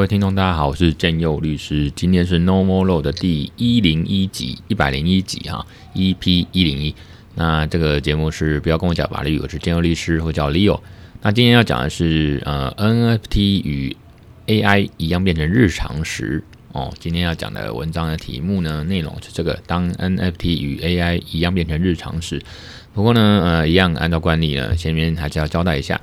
各位听众，大家好，我是建佑律师。今天是 No More Law 的第一零一集，一百零一集哈，EP 一零一。那这个节目是不要跟我讲法律，我是建佑律师，我叫 Leo。那今天要讲的是呃，NFT 与 AI 一样变成日常时哦。今天要讲的文章的题目呢，内容是这个：当 NFT 与 AI 一样变成日常时。不过呢，呃，一样按照惯例呢，前面还是要交代一下。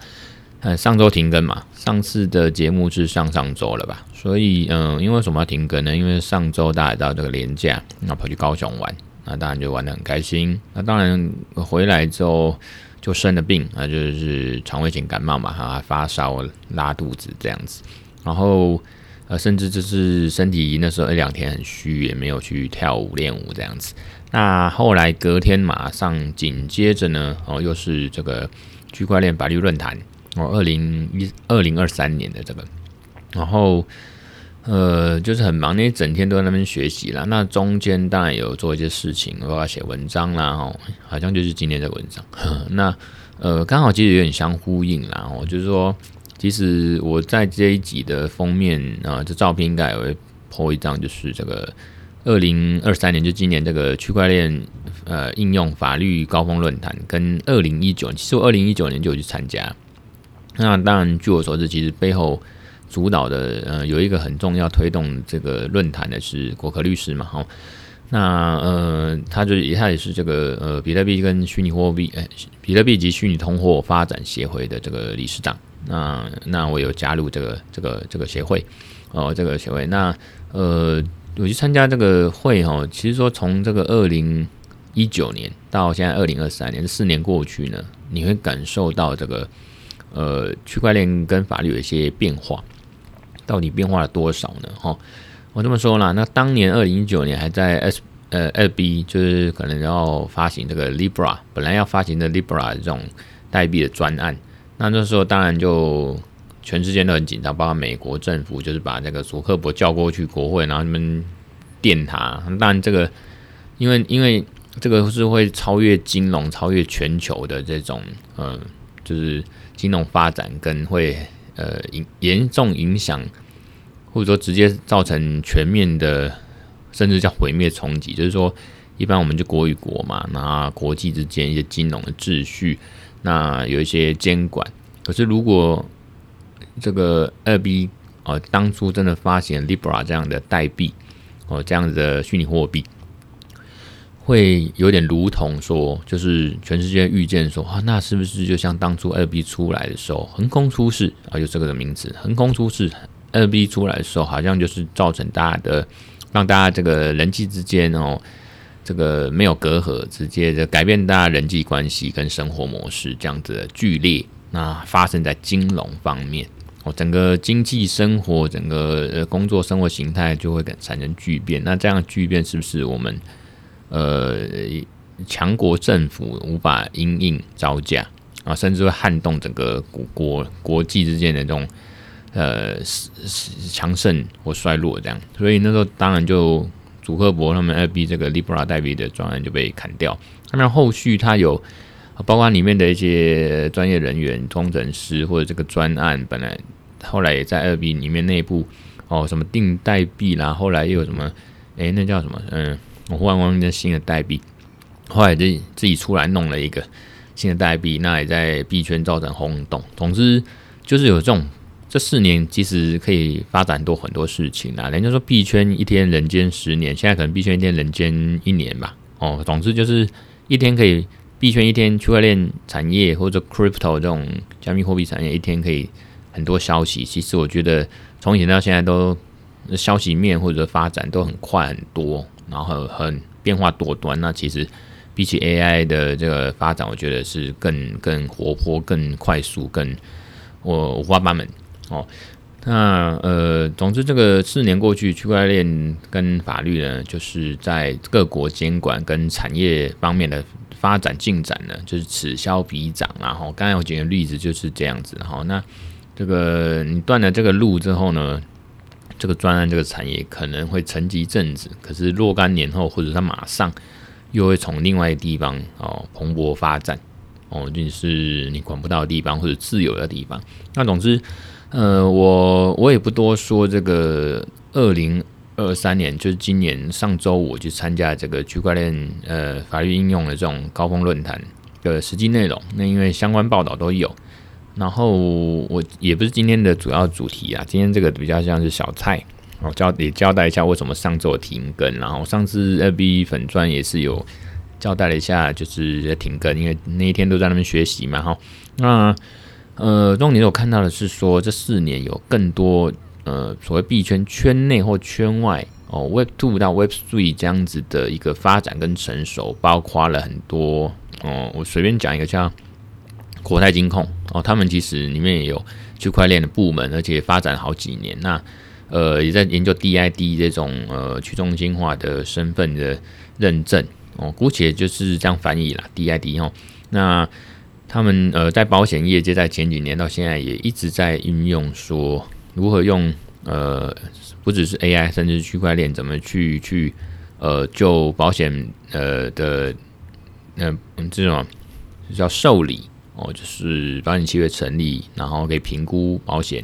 呃，上周停更嘛，上次的节目是上上周了吧？所以，嗯、因为什么要停更呢？因为上周大家到这个连假，那跑去高雄玩，那当然就玩得很开心。那当然回来之后就生了病，那，就是肠胃型感冒嘛，哈，发烧、拉肚子这样子。然后，呃，甚至就是身体那时候一两天很虚，也没有去跳舞练舞这样子。那后来隔天马上紧接着呢，哦，又是这个区块链法律论坛。哦，二零一二零二三年的这个，然后呃，就是很忙，那一整天都在那边学习啦。那中间当然有做一些事情，我要写文章啦，哦，好像就是今天的文章。呵 那呃，刚好其实有点相呼应啦。哦，就是说，其实我在这一集的封面啊，这照片应该也会 po 一张，就是这个二零二三年，就今年这个区块链呃应用法律高峰论坛，跟二零一九，其实我二零一九年就有去参加。那当然，据我所知，其实背后主导的呃有一个很重要推动这个论坛的是国科律师嘛，哈。那呃，他就他也是这个呃比特币跟虚拟货币，哎，比特币及虚拟通货发展协会的这个理事长。那那我有加入这个这个这个协会哦，这个协会。那呃，我去参加这个会哈，其实说从这个二零一九年到现在二零二三年四年过去呢，你会感受到这个。呃，区块链跟法律有一些变化，到底变化了多少呢？哈，我这么说啦，那当年二零一九年还在 S 呃 2B，就是可能要发行这个 Libra，本来要发行的 Libra 这种代币的专案，那那时候当然就全世界都很紧张，包括美国政府就是把那个祖克伯叫过去国会，然后他们电他。当然这个因为因为这个是会超越金融、超越全球的这种，嗯、就是。金融发展跟会呃影严重影响，或者说直接造成全面的，甚至叫毁灭冲击。就是说，一般我们就国与国嘛，那国际之间一些金融的秩序，那有一些监管。可是如果这个二 B 哦，当初真的发行 Libra 这样的代币哦，这样子的虚拟货币。会有点如同说，就是全世界预见说啊，那是不是就像当初二 B 出来的时候，横空出世啊，就这个的名字，横空出世。二 B 出来的时候，好像就是造成大家的，让大家这个人际之间哦，这个没有隔阂，直接的改变大家人际关系跟生活模式这样子的剧烈。那发生在金融方面哦，整个经济生活，整个工作生活形态就会产生巨变。那这样巨变是不是我们？呃，强国政府无法因应招架啊，甚至会撼动整个国国际之间的这种呃强盛或衰落这样。所以那时候当然就祖克伯他们二 B 这个 Libra 代币的专案就被砍掉。那么后续他有包括里面的一些专业人员、工程师或者这个专案，本来后来也在二 B 里面内部哦，什么定代币啦，后来又有什么诶，那叫什么嗯。我忽然忘记新的代币，后来就自己出来弄了一个新的代币，那也在币圈造成轰动。总之就是有这种，这四年其实可以发展多很多事情啊。人家说币圈一天人间十年，现在可能币圈一天人间一年吧。哦，总之就是一天可以币圈一天区块链产业或者 crypto 这种加密货币产业一天可以很多消息。其实我觉得从以前到现在都消息面或者发展都很快很多。然后很变化多端，那其实比起 AI 的这个发展，我觉得是更更活泼、更快速、更我五花八门哦。那呃，总之这个四年过去，区块链跟法律呢，就是在各国监管跟产业方面的发展进展呢，就是此消彼长。然后刚才我举个例子就是这样子。好，那这个你断了这个路之后呢？这个专案，这个产业可能会沉寂一阵子，可是若干年后，或者它马上又会从另外一个地方哦蓬勃发展哦，就是你管不到的地方或者自由的地方。那总之，呃，我我也不多说这个二零二三年，就是今年上周我去参加这个区块链呃法律应用的这种高峰论坛的实际内容。那因为相关报道都有，然后我也不是今天的主要主题啊，今天这个比较像是小菜，我交也交代一下为什么上周停更，然后上次 FB 粉钻也是有交代了一下，就是停更，因为那一天都在那边学习嘛，哈，那。呃，重点我看到的是说，这四年有更多呃所谓币圈圈内或圈外哦，Web Two 到 Web Three 这样子的一个发展跟成熟，包括了很多哦，我随便讲一个像国泰金控哦，他们其实里面也有区块链的部门，而且发展好几年，那呃也在研究 DID 这种呃去中心化的身份的认证哦，姑且就是这样翻译啦，DID 哦，那。他们呃，在保险业界，在前几年到现在也一直在运用，说如何用呃，不只是 AI，甚至区块链，怎么去去呃，就保险呃的嗯、呃、这种叫受理哦，就是保险契约成立，然后可以评估保险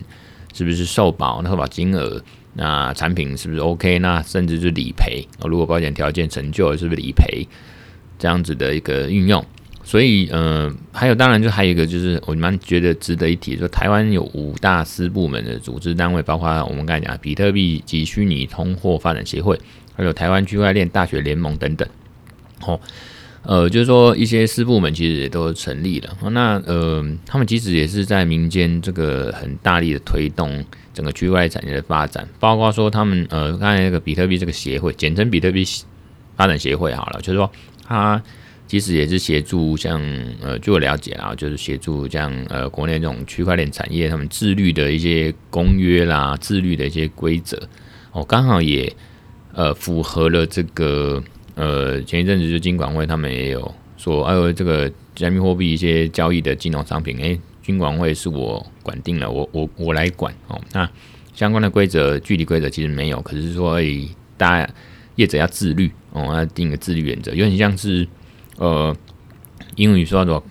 是不是受保，那投保金额，那产品是不是 OK，那甚至是理赔，哦如果保险条件成就了是不是理赔这样子的一个运用。所以，嗯、还有，当然就还有一个，就是我蛮觉得值得一提，说台湾有五大司部门的组织单位，包括我们刚才讲比特币及虚拟通货发展协会，还有台湾区块链大学联盟等等。哦，呃，就是说一些私部门其实也都成立了。那呃，他们其实也是在民间这个很大力的推动整个区块链产业的发展，包括说他们呃，刚才那个比特币这个协会，简称比特币发展协会好了，就是说他。其实也是协助像呃，据我了解啊，就是协助像呃国内这种区块链产业，他们自律的一些公约啦，自律的一些规则哦，刚好也呃符合了这个呃前一阵子就金管会他们也有说，哎呦这个加密货币一些交易的金融商品，哎，金管会是我管定了，我我我来管哦。那相关的规则具体规则其实没有，可是说哎大家业者要自律哦，要定个自律原则，有点像是。呃，英语说做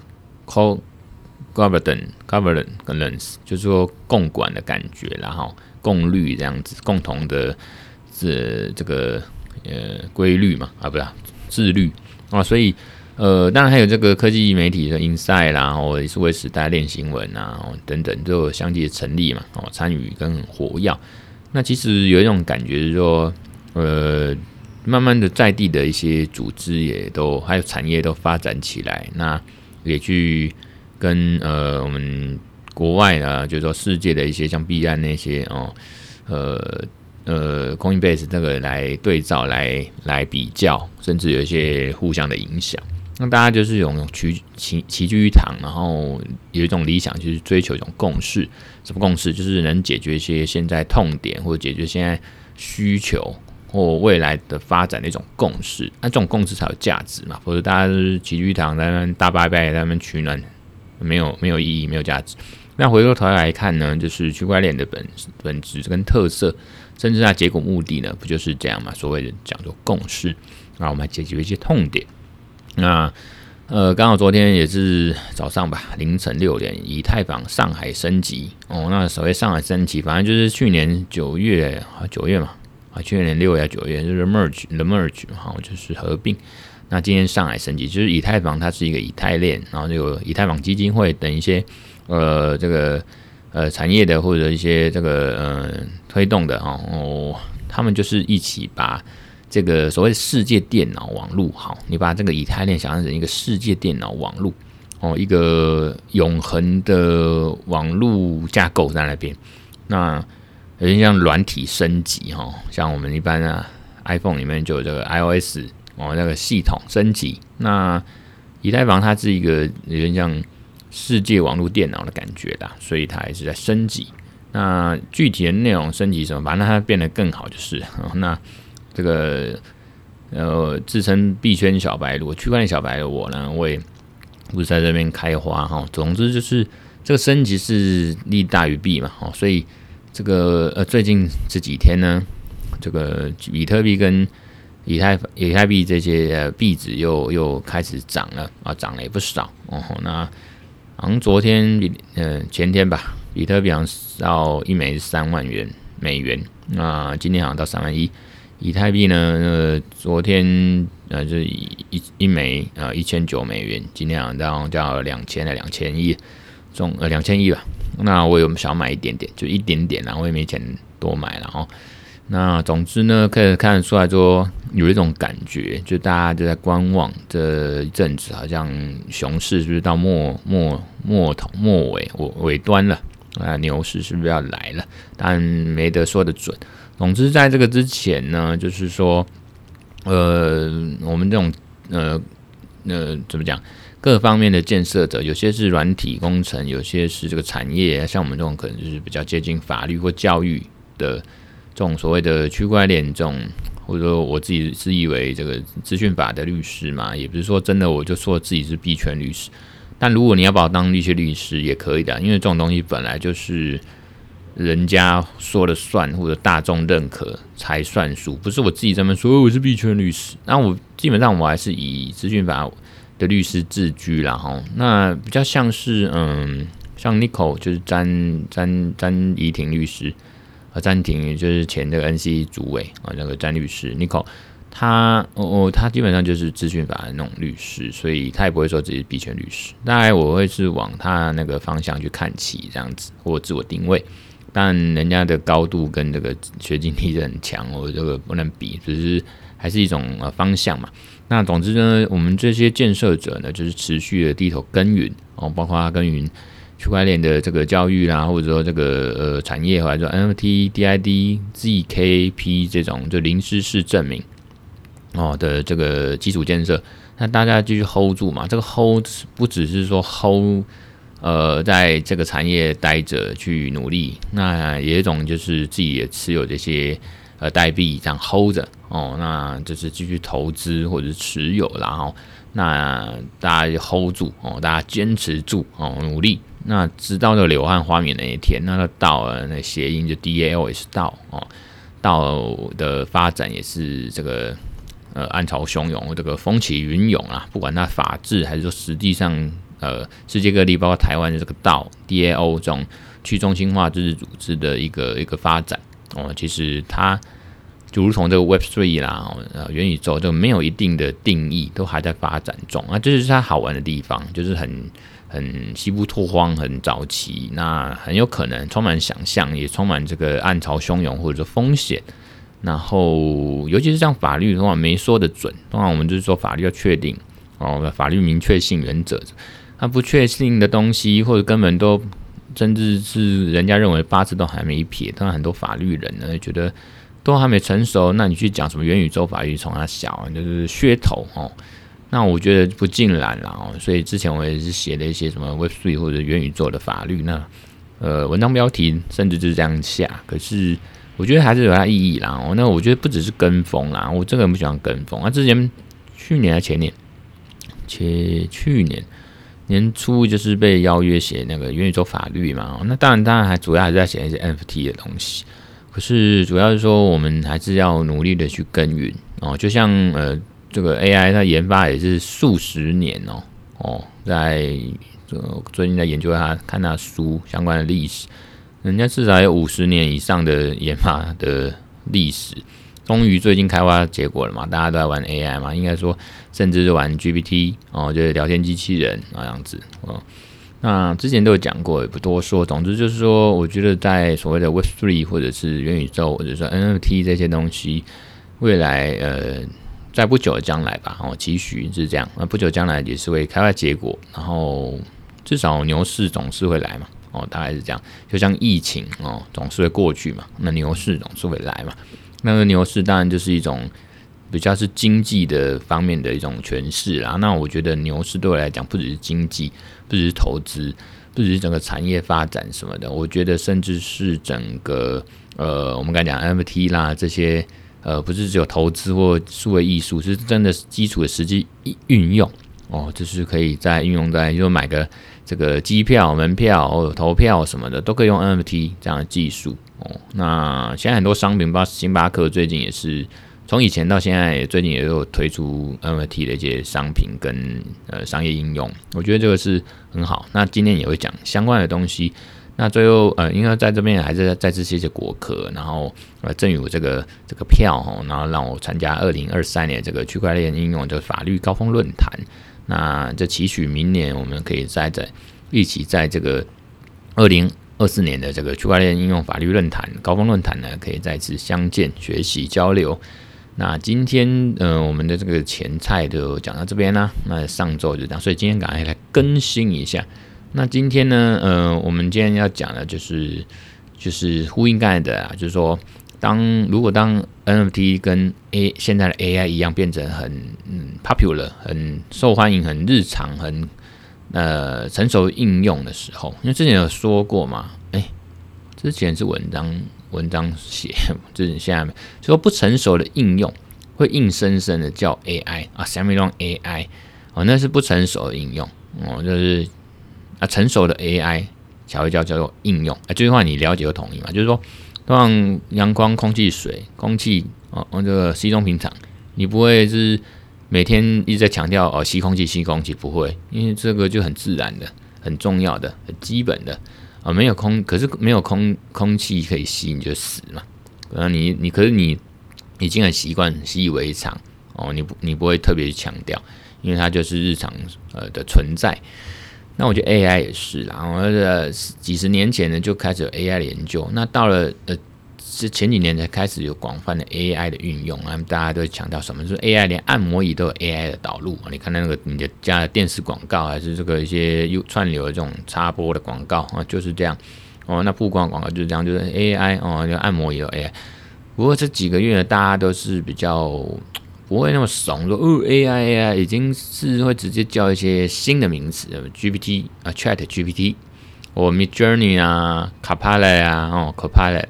co-governance，就是说共管的感觉，然后共律这样子，共同的这这个呃规律嘛，啊不是自律啊，所以呃，当然还有这个科技媒体的 Inside 啦，或者是数位时代练新闻啊哦等等，都相继的成立嘛，哦，参与跟活跃。那其实有一种感觉是说，呃。慢慢的，在地的一些组织也都还有产业都发展起来，那也去跟呃我们国外呢，就是说世界的一些像 B 站那些哦，呃呃，Coinbase 这个来对照来来比较，甚至有一些互相的影响。那大家就是有齐齐齐聚一堂，然后有一种理想，就是追求一种共识。什么共识？就是能解决一些现在痛点，或者解决现在需求。或未来的发展的一种共识，那这种共识才有价值嘛？否则大家都是齐聚一堂，在那边大拜拜，在那边取暖，没有没有意义，没有价值。那回过头来看呢，就是区块链的本本质跟特色，甚至它结果目的呢，不就是这样嘛？所谓的讲做共识，那我们来解决一些痛点。那呃，刚好昨天也是早上吧，凌晨六点，以太坊上海升级哦。那所谓上海升级，反正就是去年九月啊，九月嘛。啊，去年六月、九月就是 merge，the merge 哈，就是合并。那今天上海升级，就是以太坊它是一个以太链，然后就有以太坊基金会等一些呃这个呃产业的或者一些这个呃推动的哦，他们就是一起把这个所谓世界电脑网络，好，你把这个以太链想象成一个世界电脑网络哦，一个永恒的网络架构在那边，那。有点像软体升级哈，像我们一般啊，iPhone 里面就有这个 iOS 哦，那个系统升级。那以太坊它是一个有点像世界网络电脑的感觉的，所以它还是在升级。那具体的内容升级什么，反正它变得更好就是。那这个呃，自称币圈小白如果、区块链小白的我呢，我也不是在这边开花哈。总之就是这个升级是利大于弊嘛，哦，所以。这个呃，最近这几天呢，这个比特币跟以太以太币这些币值又又开始涨了啊，涨了也不少哦。那好像昨天呃前天吧，比特币好像到一枚三万元美元，那今天好像到三万一。以太币呢，呃，昨天呃就是一一枚呃一千九美元，今天好像到两千的两千亿，中呃两千亿吧。那我有想买一点点，就一点点，然后我也没钱多买，然后。那总之呢，可以看得出来说，有一种感觉，就大家就在观望这一阵子，好像熊市是不是到末末末头末尾尾尾端了啊？牛市是不是要来了？但没得说得准。总之，在这个之前呢，就是说，呃，我们这种呃呃怎么讲，各方面的建设者，有些是软体工程，有些是这个产业，像我们这种可能就是比较接近法律或教育的。这种所谓的区块链，这种或者说我自己自以为这个资讯法的律师嘛，也不是说真的我就说自己是币圈律师。但如果你要把我当一些律师也可以的，因为这种东西本来就是人家说了算，或者大众认可才算数，不是我自己这么说。我是币圈律师，那我基本上我还是以资讯法的律师自居啦哈。那比较像是嗯，像 Nico 就是詹詹詹怡婷律师。和詹婷就是前那个 NC 主委啊，那个詹律师 Nico，他哦哦，他基本上就是资讯法的那种律师，所以他也不会说自己是币圈律师。大概我会是往他那个方向去看齐这样子，或自我定位。但人家的高度跟这个学经历是很强，我这个不能比，只是还是一种呃方向嘛。那总之呢，我们这些建设者呢，就是持续的低头耕耘哦，包括他耕耘。区块链的这个教育啦，或者说这个呃产业，或者说 NFT、DID、ZKP 这种就零知识证明哦的这个基础建设，那大家继续 hold 住嘛。这个 hold 不只是说 hold 呃在这个产业待着去努力，那有一种就是自己也持有这些呃代币这样 hold 着哦，那就是继续投资或者是持有，然后那大家就 hold 住哦，大家坚持住哦，努力。那直到这个柳暗花明那一天，那个道啊，那谐音就 DAO 也是道哦，道的发展也是这个呃暗潮汹涌，这个风起云涌啊。不管它法治还是说实际上，呃，世界各地包括台湾的这个道 DAO 这种去中心化自治组织的一个一个发展哦，其实它就如同这个 Web Three 啦，呃，元宇宙就没有一定的定义，都还在发展中啊。这就是它好玩的地方，就是很。很西部拓荒，很早期，那很有可能充满想象，也充满这个暗潮汹涌或者说风险。然后，尤其是像法律的话，没说得准。当然，我们就是说法律要确定哦，法律明确性原则。它不确定的东西，或者根本都甚至是人家认为八字都还没撇。当然，很多法律人呢觉得都还没成熟，那你去讲什么元宇宙法律，从它小就是噱头哦。那我觉得不尽然了哦，所以之前我也是写了一些什么 Web Three 或者元宇宙的法律，那呃文章标题甚至就是这样下，可是我觉得还是有它意义啦哦。那我觉得不只是跟风啦，我这个人不喜欢跟风啊。之前去年还前年，且去年年初就是被邀约写那个元宇宙法律嘛，那当然当然还主要还是在写一些 NFT 的东西，可是主要是说我们还是要努力的去耕耘哦，就像呃。这个 AI 它研发也是数十年哦哦，在这个最近在研究它看它书相关的历史，人家至少有五十年以上的研发的历史，终于最近开发结果了嘛，大家都在玩 AI 嘛，应该说甚至是玩 GPT 哦，就是聊天机器人那样子哦。那之前都有讲过，也不多说。总之就是说，我觉得在所谓的 Web3 或者是元宇宙或者说 NFT 这些东西，未来呃。在不久的将来吧，哦，期许是这样。那不久将来也是会开花结果，然后至少牛市总是会来嘛，哦，大概是这样。就像疫情哦，总是会过去嘛，那牛市总是会来嘛。那个牛市当然就是一种比较是经济的方面的一种诠释啦。那我觉得牛市对我来讲，不只是经济，不只是投资，不只是整个产业发展什么的，我觉得甚至是整个呃，我们刚讲 M T 啦这些。呃，不是只有投资或数位艺术，是真的基础的实际运用哦，就是可以再运用在，就买个这个机票、门票或投票什么的，都可以用 NFT 这样的技术哦。那现在很多商品，包括星巴克最近也是从以前到现在，最近也有推出 NFT 的一些商品跟呃商业应用，我觉得这个是很好。那今天也会讲相关的东西。那最后呃，应该在这边还是再次谢谢果壳，然后呃赠予我这个这个票哦，然后让我参加二零二三年这个区块链应用的法律高峰论坛。那这期许明年我们可以再在一起在这个二零二四年的这个区块链应用法律论坛高峰论坛呢，可以再次相见、学习、交流。那今天呃，我们的这个前菜就讲到这边啦。那上周就这样，所以今天赶快来更新一下。那今天呢，呃，我们今天要讲的就是，就是呼应刚才的啊，就是说，当如果当 NFT 跟 A 现在的 AI 一样，变成很嗯 popular、很受欢迎、很日常、很呃成熟应用的时候，因为之前有说过嘛，哎、之前是文章文章写，就是现在就说不成熟的应用会硬生生的叫 AI 啊，Semi-long AI 哦，那是不成熟的应用哦，就是。啊，成熟的 AI 才会叫叫做应用。啊，这句话你了解和同意吗？就是说，像阳光、空气、水、空气哦，这个稀松平常，你不会是每天一直在强调哦，吸空气、吸空气，不会，因为这个就很自然的、很重要的、很基本的啊。没有空，可是没有空空气可以吸，你就死嘛。然后你你可是你已经很习惯、习以为常哦，你不你不会特别强调，因为它就是日常呃的存在。那我觉得 AI 也是啦，我呃几十年前呢就开始有 AI 的研究，那到了呃是前几年才开始有广泛的 AI 的运用，那大家都强调什么？就是 AI 连按摩椅都有 AI 的导入，你看那个你的家的电视广告，还是这个一些又串流的这种插播的广告啊，就是这样哦。那曝光广告就是这样，就是 AI 哦，就按摩椅有 AI。不过这几个月呢，大家都是比较。不会那么怂，说哦，AI AI 已经是会直接叫一些新的名词，GPT 啊，Chat GPT，或 Midjourney 啊，Copilot 啊，哦，Copilot，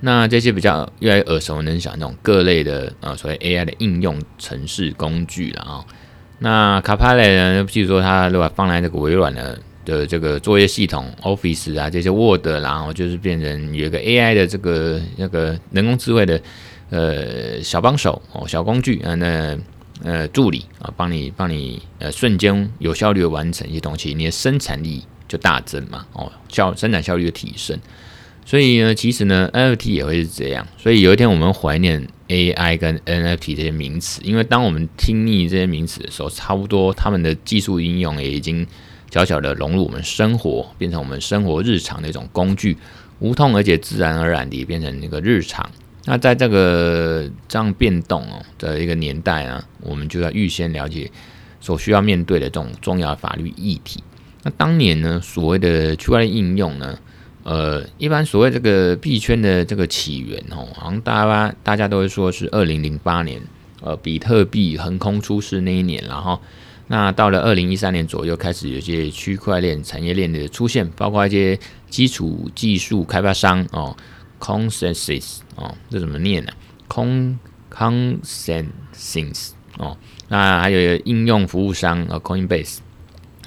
那这些比较越来越耳熟能详那种各类的啊所谓 AI 的应用程式工具了啊。那 Copilot 呢，譬如说它如果放在这个微软的的这个作业系统 Office 啊，这些 Word，然后就是变成有一个 AI 的这个那个人工智慧的。呃，小帮手哦，小工具啊，那呃助理啊，帮你帮你呃瞬间有效率的完成一些东西，你的生产力就大增嘛哦，效生产效率的提升。所以呢，其实呢，NFT 也会是这样。所以有一天我们怀念 AI 跟 NFT 这些名词，因为当我们听腻这些名词的时候，差不多他们的技术应用也已经小小的融入我们生活，变成我们生活日常的一种工具，无痛而且自然而然地变成那个日常。那在这个这样变动哦的一个年代啊，我们就要预先了解所需要面对的这种重要法律议题。那当年呢，所谓的区块链应用呢，呃，一般所谓这个币圈的这个起源哦，好像大家大家都会说是二零零八年，呃，比特币横空出世那一年，然后那到了二零一三年左右，开始有些区块链产业链的出现，包括一些基础技术开发商哦。Consensus 哦，这怎么念呢、？Con Consensus 哦，那还有应用服务商啊，Coinbase，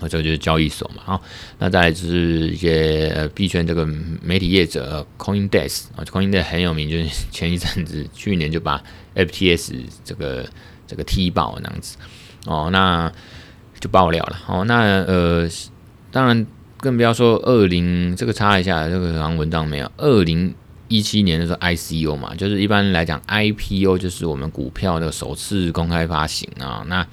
这个就是交易所嘛。好，那再来就是一些呃币圈这个媒体业者，Coindesk 啊，Coindesk 很有名，就是 前一阵子去年就把 FTS 这个这个踢爆那样子哦，那就爆料了。哦，那呃，当然更不要说二零这个查一下，这个好像文章没有二零。一七年的时候，ICO 嘛，就是一般来讲，IPO 就是我们股票的首次公开发行啊。那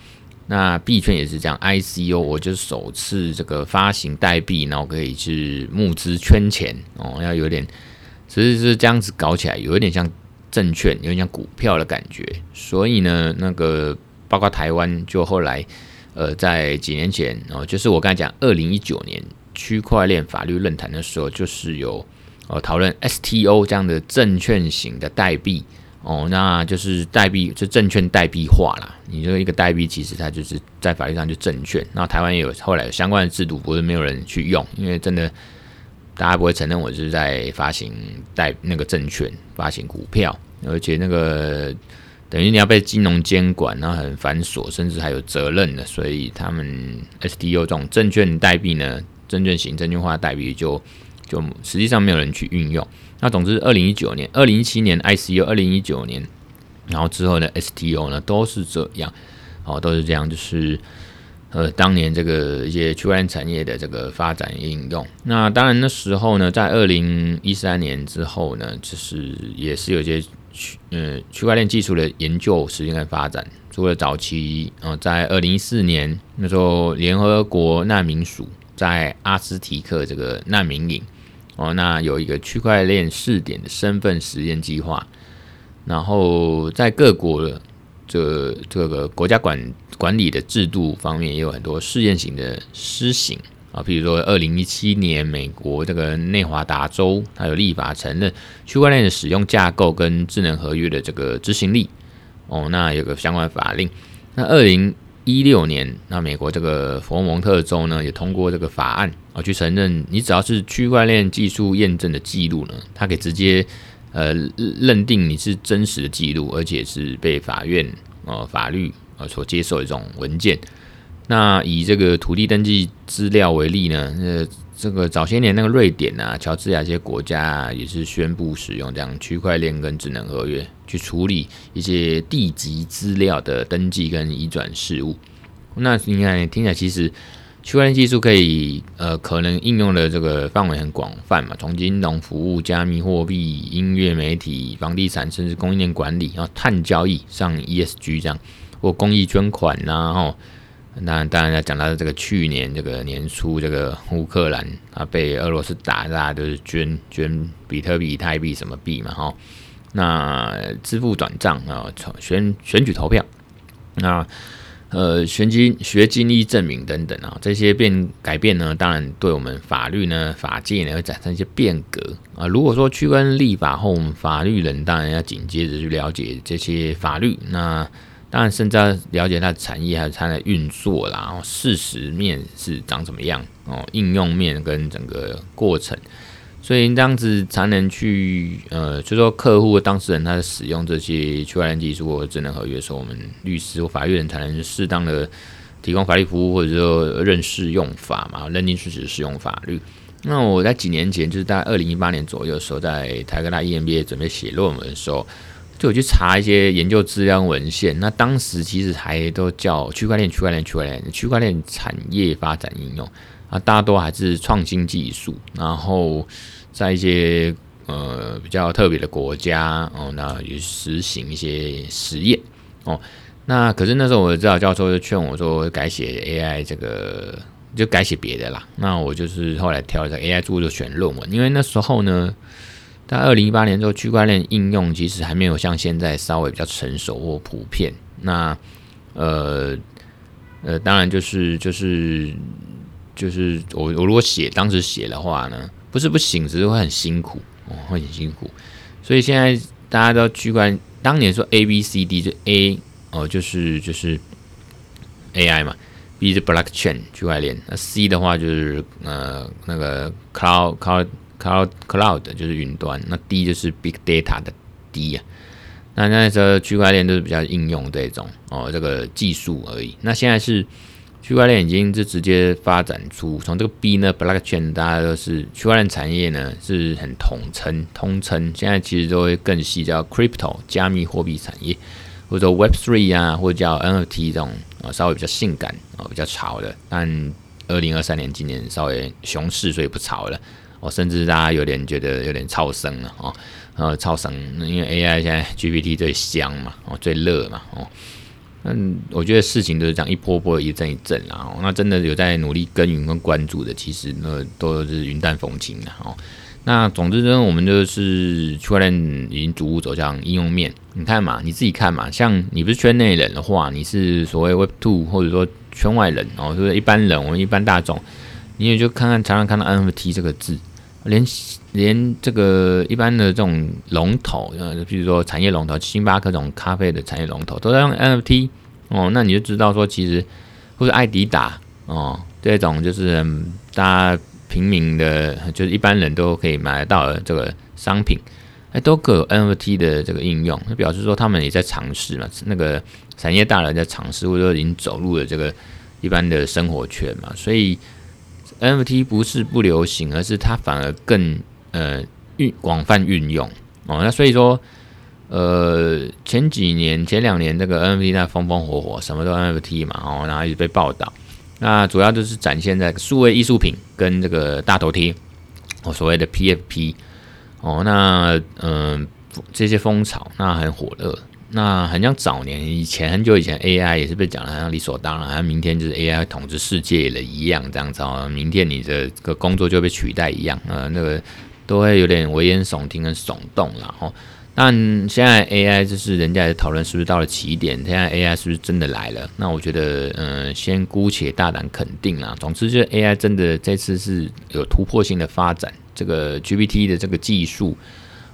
那币圈也是这样，ICO 我就首次这个发行代币，然后可以去募资圈钱哦，要有点，其实是这样子搞起来，有一点像证券，有点像股票的感觉。所以呢，那个包括台湾，就后来呃，在几年前哦，就是我刚才讲二零一九年区块链法律论坛的时候，就是有。哦，讨论 STO 这样的证券型的代币哦，那就是代币，就证券代币化啦。你说一个代币，其实它就是在法律上就证券。那台湾也有后来有相关的制度，不是没有人去用，因为真的大家不会承认我是在发行代那个证券发行股票，而且那个等于你要被金融监管，然后很繁琐，甚至还有责任的。所以他们 STO 这种证券代币呢，证券型证券化代币就。就实际上没有人去运用。那总之，二零一九年、二零一七年 ICO，二零一九年，然后之后的 STO 呢，都是这样，哦，都是这样，就是呃，当年这个一些区块链产业的这个发展应用。那当然那时候呢，在二零一三年之后呢，就是也是有些区呃区块链技术的研究实验跟发展。除了早期，呃，在二零一四年那时候，联合国难民署在阿斯提克这个难民营哦，那有一个区块链试点的身份实验计划。然后在各国的这这个国家管管理的制度方面，也有很多试验型的施行啊，比如说二零一七年，美国这个内华达州，它有立法承认区块链的使用架构跟智能合约的这个执行力哦，那有个相关法令。那二零一六年，那美国这个佛蒙特州呢，也通过这个法案啊，去承认你只要是区块链技术验证的记录呢，它可以直接。呃，认定你是真实的记录，而且是被法院呃法律呃所接受一种文件。那以这个土地登记资料为例呢，呃，这个早些年那个瑞典啊、乔治亚这些国家啊，也是宣布使用这样区块链跟智能合约去处理一些地籍资料的登记跟移转事务。那你看，听起来其实。区块链技术可以，呃，可能应用的这个范围很广泛嘛，从金融服务、加密货币、音乐媒体、房地产，甚至供应链管理，然后碳交易，像 ESG 这样，或公益捐款呐，哦，那当然要讲到这个去年这个年初，这个乌克兰啊被俄罗斯打，大家都是捐捐比特币、以太币什么币嘛，哈，那支付转账啊，选选举投票，那。呃，学经学经历证明等等啊，这些变改变呢，当然对我们法律呢、法界呢会产生一些变革啊。如果说区块链立法后，我们法律人当然要紧接着去了解这些法律，那当然甚至要了解它的产业还有它的运作啦，然后事实面是长怎么样哦，应用面跟整个过程。所以这样子才能去，呃，就说客户当事人他使用这些区块链技术或智能合约的时候，我们律师或法律人才能适当的提供法律服务，或者说认识用法嘛，认定事实适用法律。那我在几年前，就是在二零一八年左右的时候，在台科大 EMBA 准备写论文的时候，就有去查一些研究资料文献。那当时其实还都叫区块链、区块链、区块链、区块链产业发展应用啊，大多还是创新技术，然后。在一些呃比较特别的国家哦，那也实行一些实验哦。那可是那时候我的指导教授就劝我说，改写 AI 这个就改写别的啦。那我就是后来挑了个 AI 著作选论文，因为那时候呢，但二零一八年之后，区块链应用其实还没有像现在稍微比较成熟或普遍。那呃呃，当然就是就是就是我我如果写当时写的话呢。不是不行，只是会很辛苦，会很辛苦。所以现在大家都区块，当年说 A B C D 就 A 哦，就是就是 AI 嘛，B 是 Blockchain 区块链，那 C 的话就是呃那个 Cloud Cloud Cloud Cloud 就是云端，那 D 就是 Big Data 的 D 啊。那那时候区块链都是比较应用这种哦这个技术而已。那现在是。区块链已经是直接发展出，从这个 B 呢，Blockchain，大家都是区块链产业呢是很统称、通称。现在其实都会更细，叫 Crypto 加密货币产业，或者 Web Three 啊，或者叫 NFT 这种啊，稍微比较性感啊，比较潮的。但二零二三年今年稍微熊市，所以不潮了。哦，甚至大家有点觉得有点超生了哦，然后超生，因为 AI 现在 GPT 最香嘛，哦，最热嘛，哦。嗯，我觉得事情都是这样一波波一阵一阵啦。那真的有在努力耕耘跟关注的，其实那都是云淡风轻的哦。那总之呢，我们就是区块链已经逐步走向应用面。你看嘛，你自己看嘛，像你不是圈内人的话，你是所谓 Web Two 或者说圈外人哦，就是一般人，我们一般大众，你也就看看常常看到 NFT 这个字，连连这个一般的这种龙头，呃，比如说产业龙头，星巴克这种咖啡的产业龙头，都在用 NFT 哦，那你就知道说，其实或者艾迪达哦，这种就是大家平民的，就是一般人都可以买得到的这个商品，哎，都各有 NFT 的这个应用，那表示说他们也在尝试嘛，那个产业大佬在尝试，或者说已经走入了这个一般的生活圈嘛，所以 NFT 不是不流行，而是它反而更。呃，运广泛运用。哦，那所以说，呃，前几年前两年这个 NFT 在风风火火，什么都 NFT 嘛，哦，然后一直被报道，那主要就是展现在数位艺术品跟这个大头贴，哦，所谓的 PFP，哦，那嗯、这些风潮那很火热，那很像早年以前很久以前 AI 也是被讲的好像理所当然，好像明天就是 AI 统治世界了一样这样子哦，明天你的个工作就被取代一样，呃，那个都会有点危言耸听跟耸动了哦。但现在 AI 就是人家的讨论是不是到了起点？现在 AI 是不是真的来了？那我觉得，嗯、先姑且大胆肯定啦。总之，就是 AI 真的这次是有突破性的发展。这个 GPT 的这个技术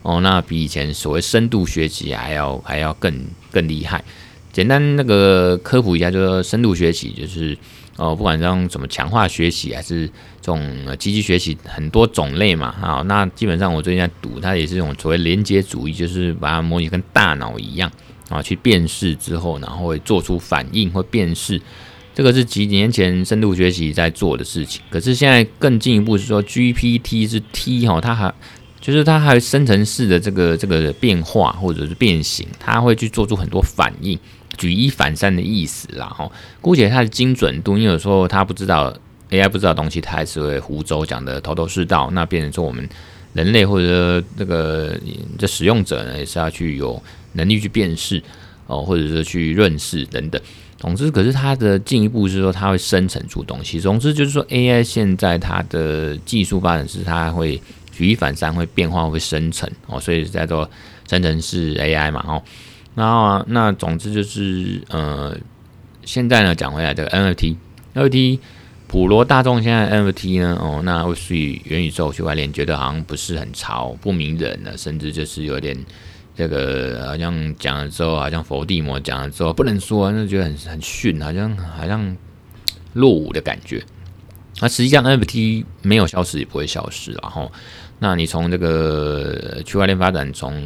哦，那比以前所谓深度学习还要还要更更厉害。简单那个科普一下，就是说深度学习就是。哦，不管是用怎么强化学习，还是这种机器学习，很多种类嘛。好，那基本上我最近在读，它也是这种所谓连接主义，就是把它模拟跟大脑一样啊，去辨识之后，然后会做出反应或辨识。这个是几年前深度学习在做的事情。可是现在更进一步是说，GPT 是 T 哈，它还就是它还有生成式的这个这个变化或者是变形，它会去做出很多反应。举一反三的意思啦，哈，姑且它的精准度，因为有时候它不知道 AI 不知道东西，它还是会胡诌讲的头头是道，那变成说我们人类或者这个这使用者呢，也是要去有能力去辨识哦，或者是去认识等等。总之，可是它的进一步是说，它会生成出东西。总之就是说，AI 现在它的技术发展是它会举一反三，会变化，会生成哦，所以叫做生成式 AI 嘛，哦。然后啊，那总之就是，呃，现在呢，讲回来这个 NFT，NFT 普罗大众现在 NFT 呢，哦，那或许元宇宙区块链觉得好像不是很潮，不迷人了，甚至就是有点这个好像讲了之后，好像佛地魔讲了之后不能说，那觉得很很逊，好像好像落伍的感觉。那实际上 NFT 没有消失，也不会消失，然后。那你从这个区块链发展，从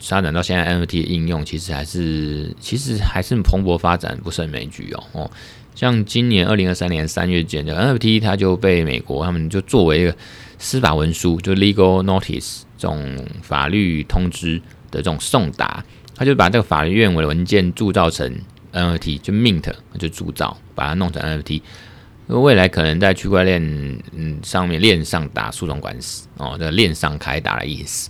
发展到现在 NFT 的应用，其实还是其实还是蓬勃发展，不胜枚举哦。哦，像今年二零二三年三月间的 NFT，它就被美国他们就作为一个司法文书，就 legal notice 这种法律通知的这种送达，他就把这个法律愿文文件铸造成 NFT，就 mint 就铸造，把它弄成 NFT。未来可能在区块链嗯上面链上打诉讼官司哦，这链上开打的意思，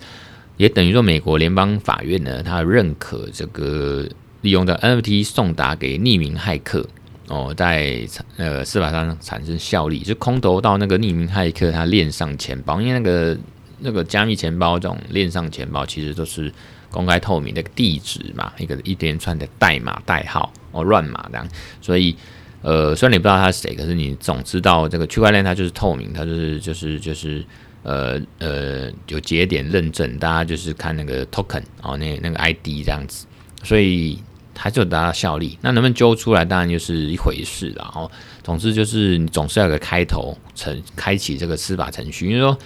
也等于说美国联邦法院呢，它认可这个利用的 NFT 送达给匿名骇客哦，在呃司法上产生效力，就空投到那个匿名骇客他链上钱包，因为那个那个加密钱包这种链上钱包其实都是公开透明的地址嘛，一个一连串的代码代号哦乱码这样，所以。呃，虽然你不知道他是谁，可是你总知道这个区块链它就是透明，它就是就是就是呃呃有节点认证，大家就是看那个 token 哦，那那个 ID 这样子，所以它就达到效力。那能不能揪出来，当然就是一回事了。然后，总之就是你总是要有个开头程，开启这个司法程序。因为说，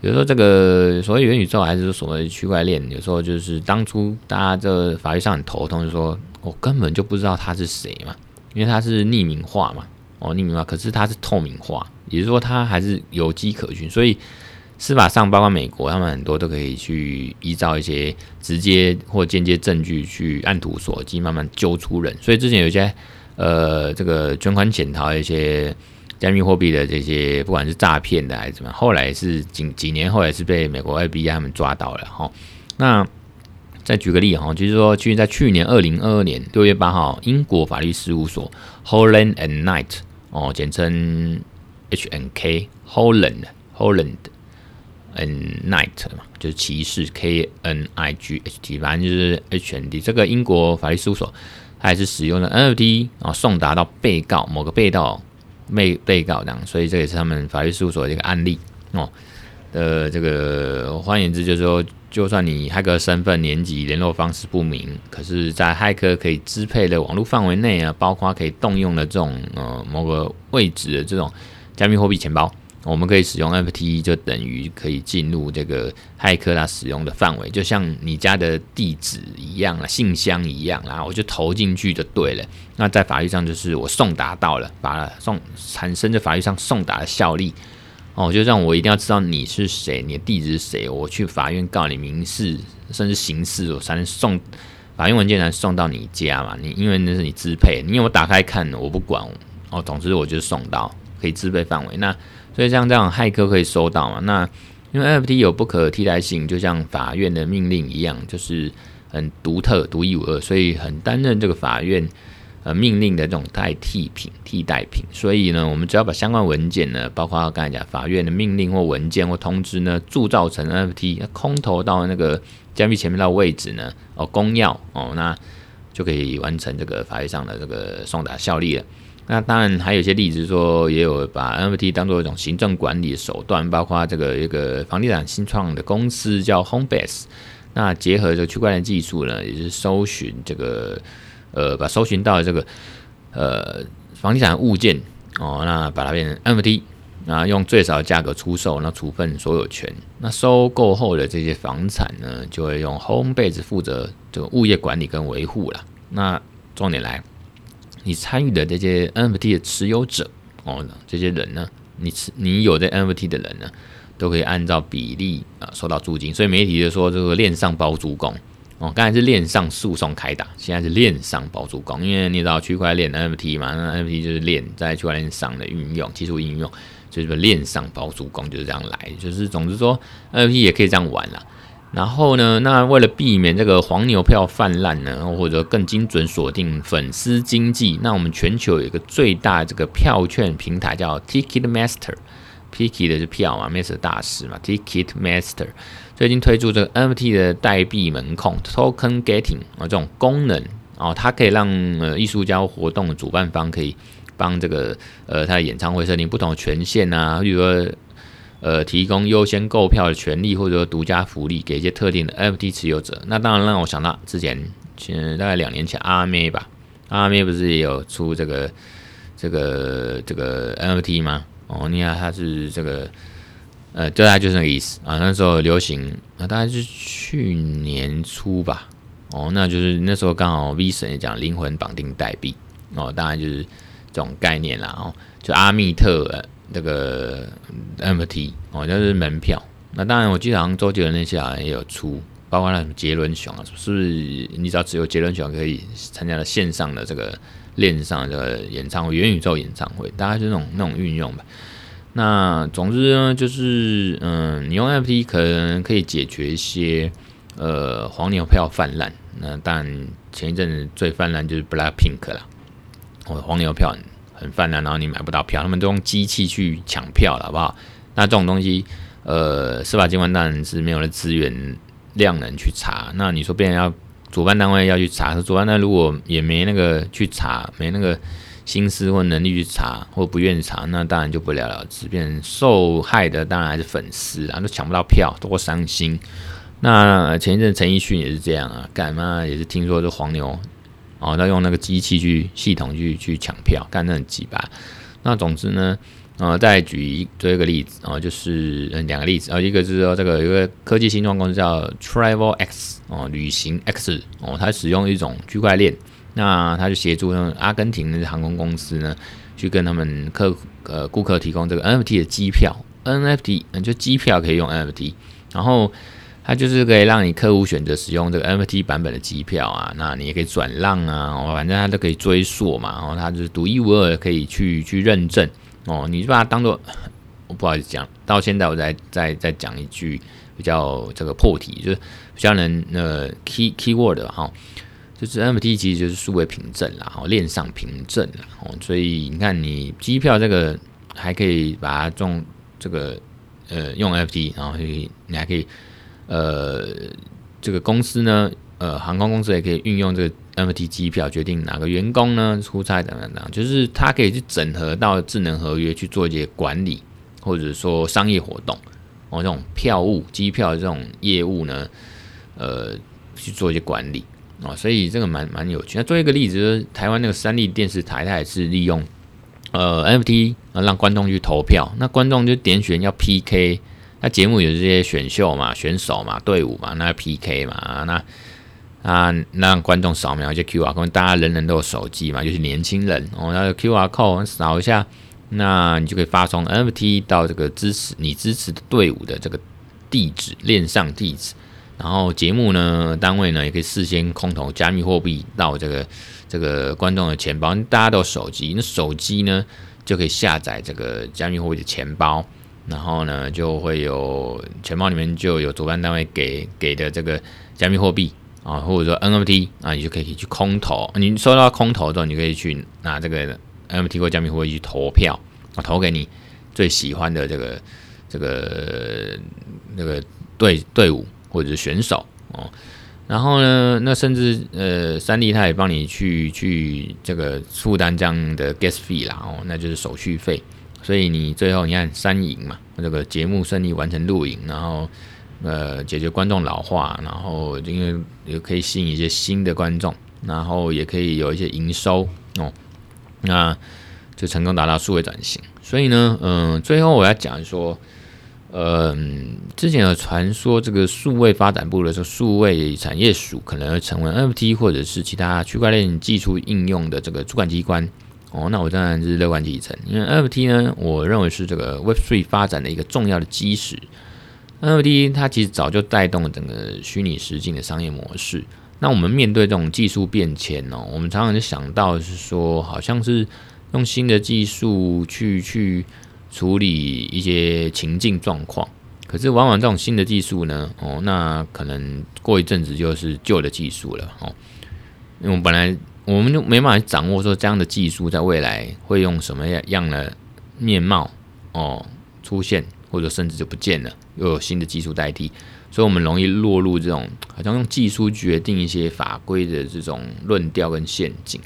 比如说这个所谓元宇宙还是所谓区块链，有时候就是当初大家这法律上很头痛，就说我根本就不知道他是谁嘛。因为它是匿名化嘛，哦，匿名化，可是它是透明化，也就是说它还是有迹可循，所以司法上，包括美国，他们很多都可以去依照一些直接或间接证据去按图索骥，慢慢揪出人。所以之前有一些呃，这个卷款潜逃一些加密货币的这些，不管是诈骗的还是怎么，后来是几几年后来是被美国 FBI 他们抓到了哈。那再举个例哈，就是说，其实在去年二零二二年六月八号，英国法律事务所 Holland and Knight 哦，简称 HNK，Holland Holland and Knight 嘛，就是骑士 K N I G H T，反正就是 H N D。这个英国法律事务所，它还是使用了 NFT 啊，送达到被告某个被告被被告这样，所以这也是他们法律事务所的一个案例哦。呃，这个换言之，就是说。就算你骇客身份、年纪、联络方式不明，可是，在骇客可以支配的网络范围内啊，包括可以动用的这种呃某个位置的这种加密货币钱包，我们可以使用 NFT，就等于可以进入这个骇客他使用的范围，就像你家的地址一样啊，信箱一样啦，我就投进去就对了。那在法律上就是我送达到了，把送产生在法律上送达的效力。哦，就让我一定要知道你是谁，你的地址是谁，我去法院告你民事，甚至刑事，我才能送法院文件才能送到你家嘛。你因为那是你支配，你因为我打开看，我不管，哦，总之我就送到可以支配范围。那所以像这样骇客可以收到嘛？那因为 NFT 有不可替代性，就像法院的命令一样，就是很独特、独一无二，所以很担任这个法院呃命令的这种代替品、替代品。所以呢，我们只要把相关文件呢，包括刚才讲法院的命令或文件或通知呢，铸造成 NFT，那空投到那个加密前面的位置呢，哦，公钥哦，那就可以完成这个法律上的这个送达效力了。那当然还有一些例子说，也有把 NFT 当做一种行政管理的手段，包括这个一个房地产新创的公司叫 Homebase，那结合这个区块链技术呢，也是搜寻这个呃，把搜寻到的这个呃房地产物件哦，那把它变成 NFT，那用最少的价格出售，那处分所有权，那收购后的这些房产呢，就会用 Homebase 负责这个物业管理跟维护了。那重点来。你参与的这些 NFT 的持有者哦，这些人呢，你持你有这 NFT 的人呢，都可以按照比例啊收到租金。所以媒体就说这个链上包租公哦，刚才是链上诉讼开打，现在是链上包租公，因为你知道区块链 NFT 嘛，那 NFT 就是链在区块链上的运用，技术应用，所以说链上包租公就是这样来，就是总之说 NFT 也可以这样玩了。然后呢，那为了避免这个黄牛票泛滥呢，或者更精准锁定粉丝经济，那我们全球有一个最大这个票券平台叫 Ticketmaster，Ticket 的是票嘛，Master 大师嘛，Ticketmaster 最近推出这个 NFT 的代币门控 Token Gating 啊这种功能哦，它可以让呃艺术家活动的主办方可以帮这个呃他的演唱会设定不同的权限啊，例如说。呃，提供优先购票的权利，或者说独家福利给一些特定的 NFT 持有者。那当然让我想到之前，前大概两年前阿妹吧，阿妹不是也有出这个这个这个 NFT 吗？哦，你看它是这个，呃，就大概就是那个意思啊。那时候流行啊，大概是去年初吧。哦，那就是那时候刚好 V 神也讲灵魂绑定代币哦，当然就是这种概念啦。哦，就阿密特。这个 mft 哦，就是门票。那当然，我记得好像周杰伦那些好像也有出，包括那什么杰伦熊啊，是不是？你只要只有杰伦熊可以参加了线上的这个链上的这个演唱会，元宇宙演唱会，大概是那种那种运用吧。那总之呢，就是嗯，你用 NFT 可能可以解决一些呃黄牛票泛滥。那但，前一阵子最泛滥就是 Blackpink 啦，哦，黄牛票。很泛滥，然后你买不到票，他们都用机器去抢票了，好不好？那这种东西，呃，司法机关当然是没有了资源量能去查。那你说，别人要主办单位要去查，主办单位如果也没那个去查，没那个心思或能力去查，或不愿意查，那当然就不了了之。变成受害的当然还是粉丝啊，都抢不到票，多伤心。那前一阵陈奕迅也是这样啊，干嘛也是听说这黄牛。哦，他用那个机器去系统去去抢票，干那很鸡巴。那总之呢，呃，再举一这个例子哦，就是两个例子，哦，一个是说这个有个科技新创公司叫 Travel X 哦，旅行 X 哦，它使用一种区块链，那他就协助那阿根廷的航空公司呢，去跟他们客呃顾客提供这个 NFT 的机票，NFT 嗯就机票可以用 NFT，然后。它就是可以让你客户选择使用这个 NFT 版本的机票啊，那你也可以转让啊，反正它都可以追溯嘛，然后它就是独一无二，可以去去认证哦。你就把它当做，我不好意思讲，到现在我再再再讲一句比较这个破题，就是比较能呃 key keyword 哈，就是 NFT 其实就是数位凭证啦，哦，链上凭证啦，哦，所以你看你机票这个还可以把它用这个呃用 F T，然后你你还可以。呃，这个公司呢，呃，航空公司也可以运用这个 NFT 机票决定哪个员工呢出差等等等，就是它可以去整合到智能合约去做一些管理，或者说商业活动哦，这种票务、机票这种业务呢，呃，去做一些管理哦，所以这个蛮蛮有趣。那做一个例子，台湾那个三立电视台，它也是利用呃 NFT 让观众去投票，那观众就点选要 PK。那节目有这些选秀嘛、选手嘛、队伍嘛，那 PK 嘛，那啊让观众扫描一些 QR code，大家人人都有手机嘛，就是年轻人哦，那个 QR code 扫一下，那你就可以发送 NFT 到这个支持你支持的队伍的这个地址链上地址，然后节目呢单位呢也可以事先空投加密货币到这个这个观众的钱包，大家都有手机，那手机呢就可以下载这个加密货币的钱包，然后呢就会有钱包里面就有主办单位给给的这个加密货币啊，或者说 NFT 啊，你就可以去空投。你收到空投之后，你可以去拿这个 NFT 或加密货币去投票啊，投给你最喜欢的这个这个那个队队伍或者是选手哦。然后呢，那甚至呃，三立他也帮你去去这个负担这样的 gas fee 啦，哦，那就是手续费。所以你最后你看三赢嘛，这个节目顺利完成录影，然后呃解决观众老化，然后因为也可以吸引一些新的观众，然后也可以有一些营收哦，那就成功达到数位转型。所以呢，嗯、最后我要讲说。呃，之前有传说，这个数位发展部的这个数位产业署可能会成为 NFT 或者是其他区块链技术应用的这个主管机关。哦，那我当然是乐观其成，因为 NFT 呢，我认为是这个 Web3 发展的一个重要的基石。NFT 它其实早就带动了整个虚拟实境的商业模式。那我们面对这种技术变迁哦，我们常常就想到是说，好像是用新的技术去去。处理一些情境状况，可是往往这种新的技术呢，哦，那可能过一阵子就是旧的技术了，哦，因为我们本来我们就没办法掌握说这样的技术在未来会用什么样的面貌哦出现，或者甚至就不见了，又有新的技术代替，所以我们容易落入这种好像用技术决定一些法规的这种论调跟陷阱。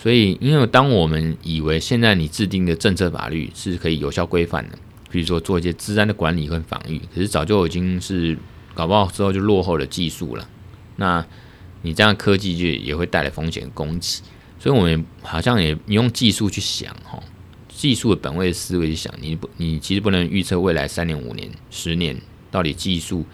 所以，因为当我们以为现在你制定的政策法律是可以有效规范的，比如说做一些治安的管理跟防御，可是早就已经是搞不好之后就落后的技术了。那你这样科技就也会带来风险攻击。所以，我们好像也你用技术去想哈，技术的本位思维去想，你不你其实不能预测未来三年、五年、十年到底技术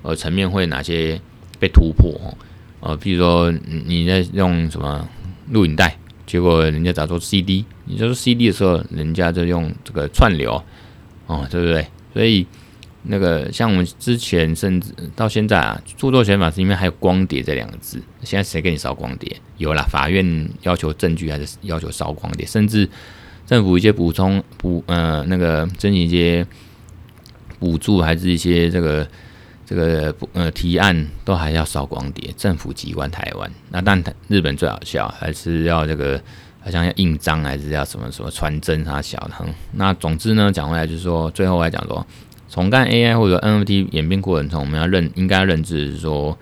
呃层面会哪些被突破哦。呃，比如说你在用什么？录影带，结果人家找做 CD，你就说 CD 的时候，人家就用这个串流，哦，对不对？所以那个像我们之前甚至到现在啊，著作权法里面还有光碟这两个字，现在谁给你烧光碟？有啦，法院要求证据还是要求烧光碟，甚至政府一些补充补呃那个征一些补助，还是一些这个。这个呃提案都还要烧光碟，政府机关台湾那但日本最好笑，还是要这个好像要印章，还是要什么什么传真啥小的。那总之呢，讲回来就是说，最后来讲说，从干 AI 或者 NFT 演变过程中，我们要认应该认知是说，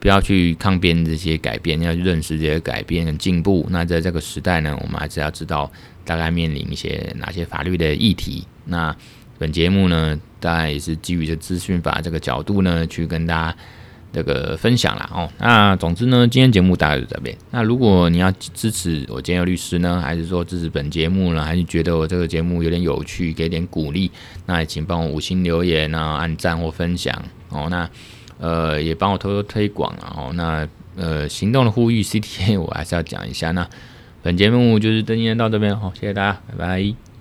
不要去抗辩这些改变，要去认识这些改变跟进步。那在这个时代呢，我们还是要知道大概面临一些哪些法律的议题。那本节目呢，当然也是基于这资讯法这个角度呢，去跟大家这个分享啦哦。那总之呢，今天节目大概就这边。那如果你要支持我建佑律师呢，还是说支持本节目呢，还是觉得我这个节目有点有趣，给点鼓励，那也请帮我五星留言啊，按赞或分享哦。那呃，也帮我偷偷推广啊哦。那呃，行动的呼吁，CTA 我还是要讲一下。那 本节目就是今天到这边，好，谢谢大家，拜拜。